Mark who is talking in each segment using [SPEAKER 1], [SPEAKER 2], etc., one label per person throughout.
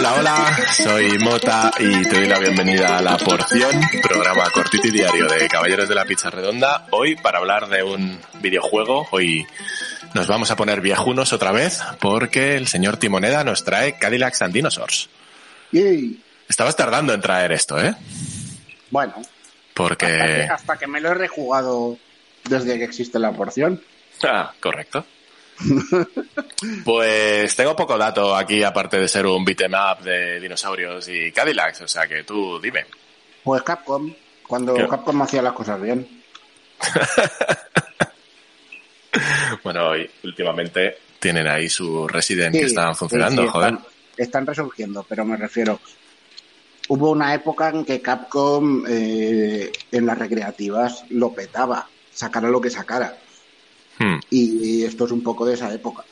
[SPEAKER 1] Hola, hola, soy Mota y te doy la bienvenida a La Porción, programa cortito y diario de Caballeros de la Pizza Redonda. Hoy para hablar de un videojuego, hoy nos vamos a poner viejunos otra vez porque el señor Timoneda nos trae Cadillacs and Dinosaurs.
[SPEAKER 2] Yay.
[SPEAKER 1] Estabas tardando en traer esto, ¿eh?
[SPEAKER 2] Bueno,
[SPEAKER 1] Porque...
[SPEAKER 2] hasta que, hasta que me lo he rejugado desde que existe la porción.
[SPEAKER 1] Ah, correcto. Pues tengo poco dato aquí, aparte de ser un beat'em up de dinosaurios y Cadillacs, o sea que tú dime.
[SPEAKER 2] Pues Capcom, cuando
[SPEAKER 1] ¿Qué?
[SPEAKER 2] Capcom hacía las cosas bien.
[SPEAKER 1] Bueno, y últimamente tienen ahí su Resident
[SPEAKER 2] Sí,
[SPEAKER 1] que están funcionando,
[SPEAKER 2] sí, sí,
[SPEAKER 1] joder.
[SPEAKER 2] Están, están resurgiendo, pero me refiero. Hubo una época en que Capcom eh, en las recreativas lo petaba, sacara lo que sacara.
[SPEAKER 1] Hmm.
[SPEAKER 2] Y esto es un poco de esa época.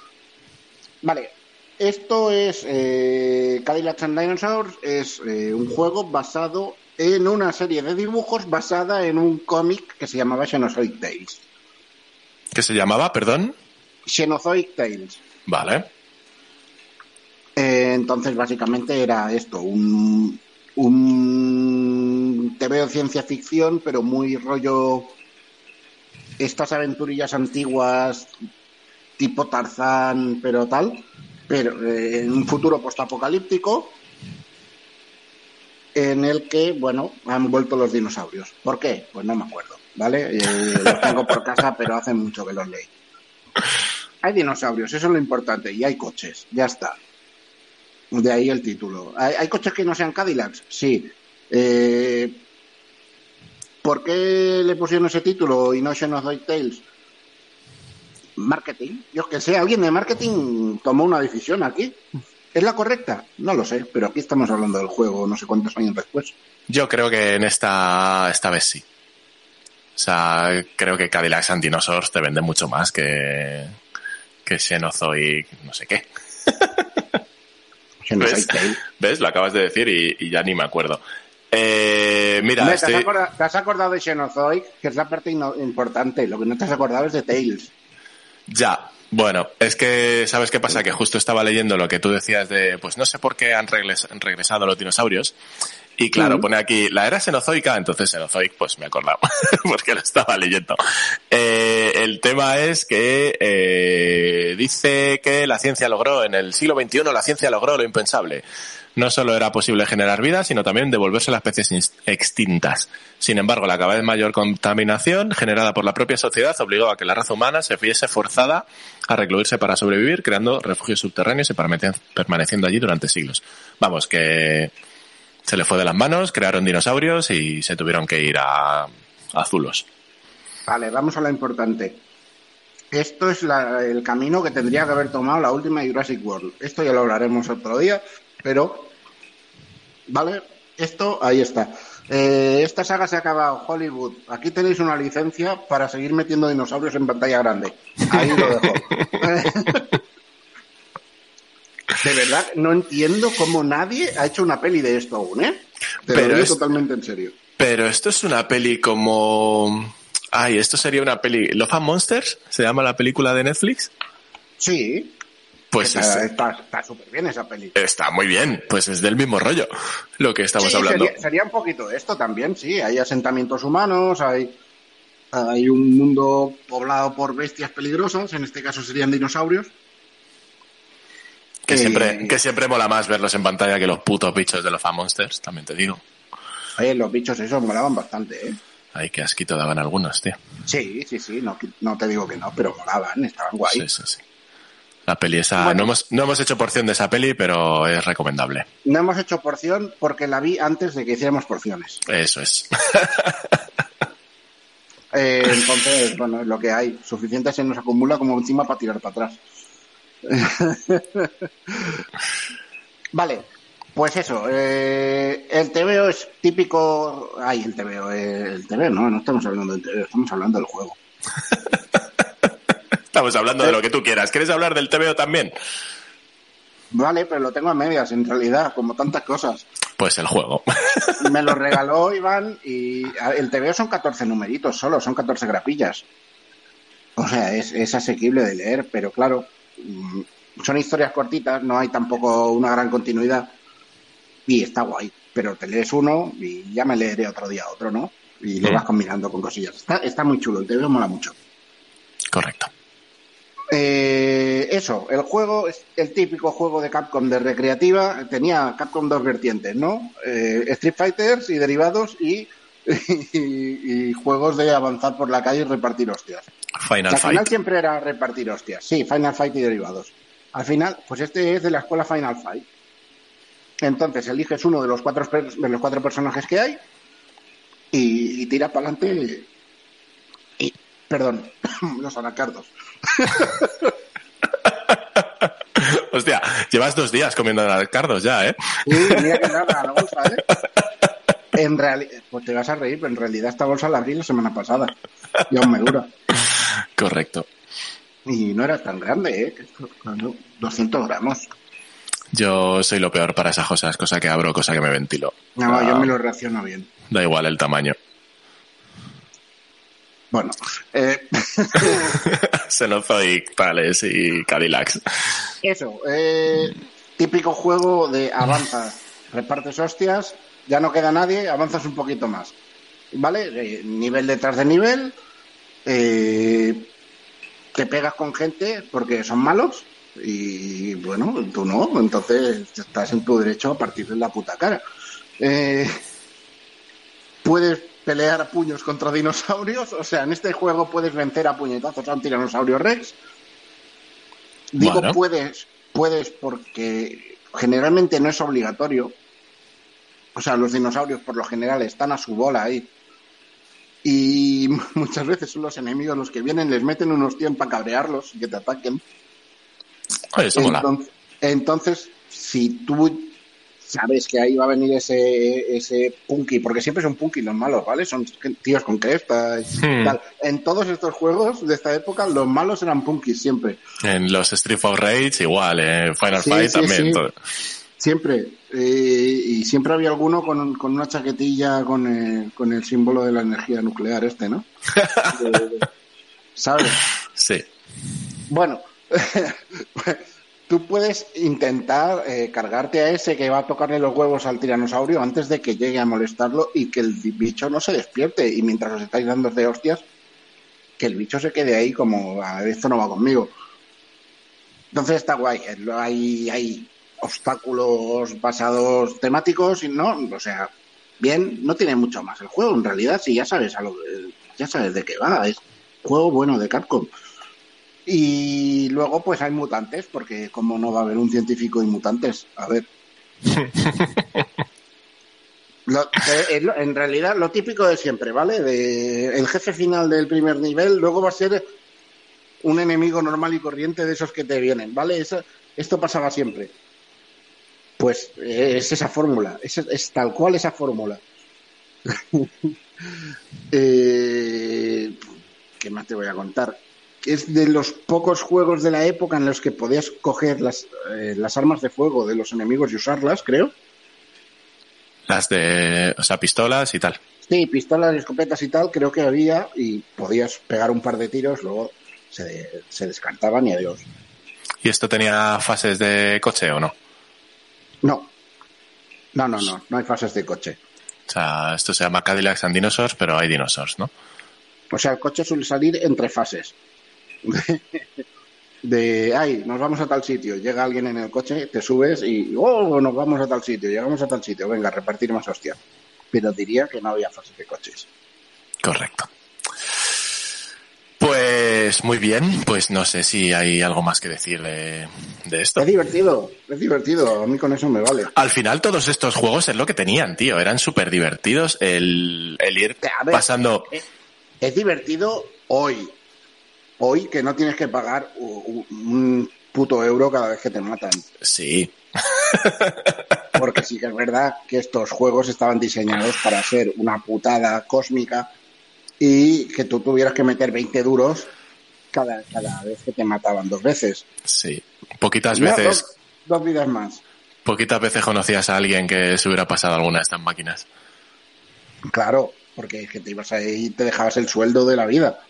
[SPEAKER 2] Vale, esto es eh, Cadillacs and Dinosaurs, es eh, un juego basado en una serie de dibujos basada en un cómic que se llamaba Xenozoic Tales.
[SPEAKER 1] ¿Qué se llamaba, perdón?
[SPEAKER 2] Xenozoic Tales.
[SPEAKER 1] Vale.
[SPEAKER 2] Eh, entonces, básicamente era esto, un, un TV de ciencia ficción, pero muy rollo estas aventurillas antiguas, tipo Tarzán, pero tal, pero eh, en un futuro postapocalíptico en el que, bueno, han vuelto los dinosaurios. ¿Por qué? Pues no me acuerdo, ¿vale? Eh, los tengo por casa, pero hace mucho que los leí. Hay dinosaurios, eso es lo importante, y hay coches, ya está. De ahí el título. ¿Hay, hay coches que no sean Cadillacs? Sí. Eh, ¿Por qué le pusieron ese título y no Xenozoid Tales? Marketing. Yo que sé, alguien de marketing tomó una decisión aquí. ¿Es la correcta? No lo sé, pero aquí estamos hablando del juego no sé cuántos años después.
[SPEAKER 1] Yo creo que en esta, esta vez sí. O sea, creo que Cadillacs and Dinosaurs te vende mucho más que, que Xenozoic, no sé qué. ¿Ves? ¿Ves? Lo acabas de decir y, y ya ni me acuerdo. Eh, mira,
[SPEAKER 2] Hombre, ¿te,
[SPEAKER 1] estoy-
[SPEAKER 2] has acordado, te has acordado de Xenozoic? Que es la parte importante. Lo que no te has acordado es de Tales.
[SPEAKER 1] Ya, bueno, es que, ¿sabes qué pasa? Que justo estaba leyendo lo que tú decías de, pues no sé por qué han regres- han regresado los dinosaurios. Y claro, pone aquí, la era cenozoica, entonces cenozoic, pues me he acordado, porque lo estaba leyendo. Eh, el tema es que eh, dice que la ciencia logró, en el siglo XXI la ciencia logró lo impensable. No solo era posible generar vida, sino también devolverse a las especies extintas. Sin embargo, la cada vez mayor contaminación generada por la propia sociedad obligó a que la raza humana se viese forzada a recluirse para sobrevivir, creando refugios subterráneos y permane- permaneciendo allí durante siglos. Vamos, que se le fue de las manos, crearon dinosaurios y se tuvieron que ir a, a Zulos.
[SPEAKER 2] Vale, vamos a lo importante. Esto es la- el camino que tendría que haber tomado la última Jurassic World. Esto ya lo hablaremos otro día, pero. Vale, esto ahí está. Eh, esta saga se ha acabado. Hollywood, aquí tenéis una licencia para seguir metiendo dinosaurios en pantalla grande. Ahí lo dejo. De verdad, no entiendo cómo nadie ha hecho una peli de esto aún, ¿eh? Te
[SPEAKER 1] Pero
[SPEAKER 2] lo digo
[SPEAKER 1] es-
[SPEAKER 2] totalmente en serio.
[SPEAKER 1] Pero esto es una peli como... Ay, esto sería una peli... ¿Love and Monsters? ¿Se llama la película de Netflix?
[SPEAKER 2] Sí,
[SPEAKER 1] Pues
[SPEAKER 2] está
[SPEAKER 1] es-
[SPEAKER 2] está- está súper bien esa peli.
[SPEAKER 1] está muy bien, pues es del mismo rollo lo que estamos
[SPEAKER 2] Sí,
[SPEAKER 1] hablando.
[SPEAKER 2] Sería, sería un poquito esto también, sí. Hay asentamientos humanos, hay, hay un mundo poblado por bestias peligrosas, en este caso serían dinosaurios.
[SPEAKER 1] Que,
[SPEAKER 2] Eh,
[SPEAKER 1] siempre, que siempre mola más verlos en pantalla que los putos bichos de los Fan Monsters, también te digo.
[SPEAKER 2] Oye, los bichos esos molaban bastante, ¿eh?
[SPEAKER 1] Ay, qué asquito daban algunos, tío.
[SPEAKER 2] Sí, sí, sí, no, no te digo que no, pero molaban, estaban guay.
[SPEAKER 1] Sí, sí, sí. La peli esa...
[SPEAKER 2] Bueno.
[SPEAKER 1] No, hemos, no hemos hecho porción de esa peli, pero es recomendable.
[SPEAKER 2] No hemos hecho porción porque la vi antes de que hiciéramos porciones.
[SPEAKER 1] Eso es.
[SPEAKER 2] Eh, entonces, bueno, es lo que hay. Suficiente se nos acumula como encima para tirar para atrás. vale, pues eso. eh, el TVO es típico. Ay, el TVO. eh, el TVO, no, no estamos hablando del TVO, estamos hablando del juego.
[SPEAKER 1] Estamos hablando de lo que tú quieras. ¿Quieres hablar del TVO también?
[SPEAKER 2] Vale, pero lo tengo a medias, en realidad, como tantas cosas.
[SPEAKER 1] Pues el juego.
[SPEAKER 2] Me lo regaló Iván y el TVO son 14 numeritos solo, son 14 grapillas. O sea, es, es asequible de leer, pero claro, mm, son historias cortitas, no hay tampoco una gran continuidad. Y está guay, pero te lees uno y ya me leeré otro día otro, ¿no? Y lo
[SPEAKER 1] Mm.
[SPEAKER 2] vas combinando con cosillas. Está, está muy chulo, el TVO mola mucho.
[SPEAKER 1] Correcto.
[SPEAKER 2] Eh, eso, el juego es el típico juego de Capcom de recreativa. Tenía Capcom dos vertientes, ¿no? Eh, Street Fighters y derivados y, y, y juegos de avanzar por la calle y repartir hostias.
[SPEAKER 1] Final
[SPEAKER 2] al final siempre era repartir hostias. Sí, Final Fight y derivados. Al final, pues este es de la escuela Final Fight. Entonces eliges uno de los cuatro, de los cuatro personajes que hay y, y tira para adelante. Y, perdón, los anacardos.
[SPEAKER 1] Hostia, llevas dos días comiendo cardos ya, ¿eh?
[SPEAKER 2] Sí, mira que nada, la bolsa, ¿eh? En realidad, pues te vas a reír, pero en realidad esta bolsa la abrí la semana pasada. Y aún me dura.
[SPEAKER 1] Correcto.
[SPEAKER 2] Y no era tan grande, ¿eh? Que esto, claro, 200 gramos.
[SPEAKER 1] Yo soy lo peor para esas cosas, cosa que abro, cosa que me ventilo.
[SPEAKER 2] No,
[SPEAKER 1] Ah,
[SPEAKER 2] yo me lo reacciono bien.
[SPEAKER 1] Da igual el tamaño.
[SPEAKER 2] Bueno, eh,
[SPEAKER 1] y Cadillacs.
[SPEAKER 2] eso. eh, típico juego de avanzas, repartes hostias, ya no queda nadie, avanzas un poquito más. ¿Vale? Eh, nivel detrás de nivel. eh, te pegas con gente porque son malos y bueno, tú no, entonces estás en tu derecho a partir de la puta cara. Eh, puedes pelear a puños contra dinosaurios, o sea, en este juego puedes vencer a puñetazos a un tiranosaurio rex. Digo
[SPEAKER 1] Bueno.
[SPEAKER 2] puedes, puedes porque generalmente no es obligatorio. O sea, los dinosaurios por lo general están a su bola ahí. Y muchas veces son los enemigos los que vienen, les meten unos tíos para cabrearlos y que te ataquen.
[SPEAKER 1] Oye, eso mola.
[SPEAKER 2] Entonces, entonces, si tú sabes que ahí va a venir ese, ese punky, porque siempre son punky los malos, ¿vale? Son tíos con cresta y
[SPEAKER 1] Hmm.
[SPEAKER 2] tal. En todos estos juegos de esta época, los malos eran punkis siempre.
[SPEAKER 1] En los Street of Rage igual, en Final
[SPEAKER 2] Sí,
[SPEAKER 1] Fight
[SPEAKER 2] sí,
[SPEAKER 1] también.
[SPEAKER 2] sí.
[SPEAKER 1] todo.
[SPEAKER 2] Siempre. Eh, y siempre había alguno con, con una chaquetilla con el, con el símbolo de la energía nuclear este, ¿no? Eh, ¿Sabes?
[SPEAKER 1] Sí.
[SPEAKER 2] Bueno, tú puedes intentar eh, cargarte a ese que va a tocarle los huevos al tiranosaurio antes de que llegue a molestarlo y que el bicho no se despierte. Y mientras os estáis dando de hostias, que el bicho se quede ahí como, "Ah, esto no va conmigo. Entonces está guay. eh, Hay, hay obstáculos basados temáticos y no, o sea, bien, no tiene mucho más el juego en realidad, si ya sabes a lo que- ya sabes de qué va, es juego bueno de Capcom. Y luego pues hay mutantes, porque como no va a haber un científico y mutantes, a ver. Lo- en realidad lo típico de siempre, ¿vale? De, el jefe final del primer nivel luego va a ser un enemigo normal y corriente de esos que te vienen, ¿vale? Eso- esto pasaba siempre. Pues eh, es esa fórmula, es, es tal cual esa fórmula. Eh, ¿Qué más te voy a contar? Es de los pocos juegos de la época en los que podías coger las, eh, las armas de fuego de los enemigos y usarlas, creo.
[SPEAKER 1] Las de, o sea, pistolas y tal.
[SPEAKER 2] Sí, pistolas escopetas y tal, creo que había y podías pegar un par de tiros, luego se, se descartaban y adiós.
[SPEAKER 1] ¿Y esto tenía fases de coche o no?
[SPEAKER 2] No, no, no, no, no hay fases de coche.
[SPEAKER 1] O sea, esto se llama Cadillacs and Dinosaurs, pero hay dinosaurs, ¿no?
[SPEAKER 2] O sea, el coche suele salir entre fases. De, ay, nos vamos a tal sitio, llega alguien en el coche, te subes y, oh, nos vamos a tal sitio, llegamos a tal sitio, venga, repartir más hostia. Pero diría que no había fases de coches.
[SPEAKER 1] Correcto. Pues muy bien, pues no sé si hay algo más que decir de, de esto.
[SPEAKER 2] Es divertido, es divertido, a mí con eso me vale.
[SPEAKER 1] Al final todos estos juegos es lo que tenían, tío. Eran súper divertidos el, el ir
[SPEAKER 2] ver,
[SPEAKER 1] pasando...
[SPEAKER 2] Es, es divertido hoy. Hoy que no tienes que pagar un puto euro cada vez que te matan.
[SPEAKER 1] Sí,
[SPEAKER 2] Porque sí que es verdad que estos juegos estaban diseñados para ser una putada cósmica y que tú tuvieras que meter 20 duros cada, cada vez que te mataban dos veces.
[SPEAKER 1] sí. Poquitas veces,
[SPEAKER 2] dos, dos vidas más.
[SPEAKER 1] poquitas veces conocías a alguien que se hubiera pasado alguna de estas máquinas.
[SPEAKER 2] Claro, porque es que te ibas ahí y te dejabas el sueldo de la vida.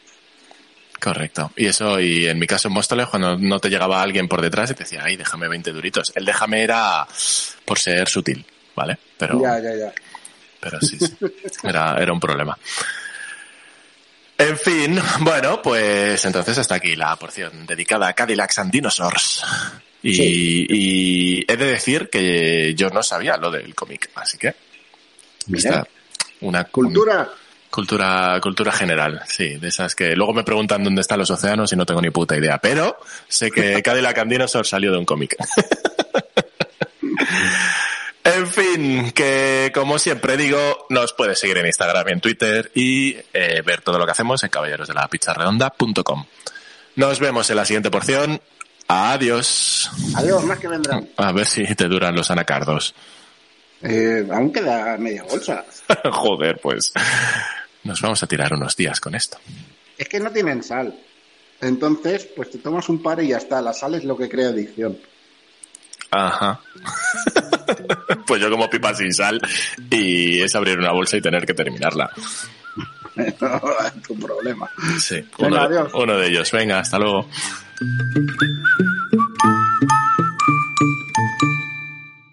[SPEAKER 1] Correcto. Y eso, y en mi caso en Móstoles, cuando no te llegaba alguien por detrás y te decía, ay, déjame 20 duritos. El déjame era por ser sutil. ¿vale? Pero,
[SPEAKER 2] Ya, ya, ya.
[SPEAKER 1] pero sí, sí. Era, era un problema. En fin, bueno, pues entonces hasta aquí la porción dedicada a Cadillacs and Dinosaurs. Y,
[SPEAKER 2] Sí.
[SPEAKER 1] y he de decir que yo no sabía lo del cómic, así que
[SPEAKER 2] Mira,
[SPEAKER 1] está una
[SPEAKER 2] cultura.
[SPEAKER 1] Cultura cultura general, sí, de esas que luego me preguntan dónde están los océanos y no tengo ni puta idea, pero sé que Cadillac and Dinosaurs salió de un cómic. En fin, que como siempre digo, nos puedes seguir en Instagram y en Twitter y eh, ver todo lo que hacemos en caballerosdelapicharredonda.com. Nos vemos en la siguiente porción. Adiós.
[SPEAKER 2] Adiós, más que vendrán.
[SPEAKER 1] A ver si te duran los anacardos.
[SPEAKER 2] Eh, aún queda media bolsa.
[SPEAKER 1] Joder, pues nos vamos a tirar unos días con esto.
[SPEAKER 2] Es que no tienen sal. Entonces, pues te tomas un par y ya está. La sal es lo que crea adicción.
[SPEAKER 1] Ajá. pues yo como pipa sin sal y es abrir una bolsa y tener que terminarla.
[SPEAKER 2] tu problema.
[SPEAKER 1] Sí,
[SPEAKER 2] Venga,
[SPEAKER 1] uno,
[SPEAKER 2] adiós.
[SPEAKER 1] uno de ellos. Venga, hasta luego.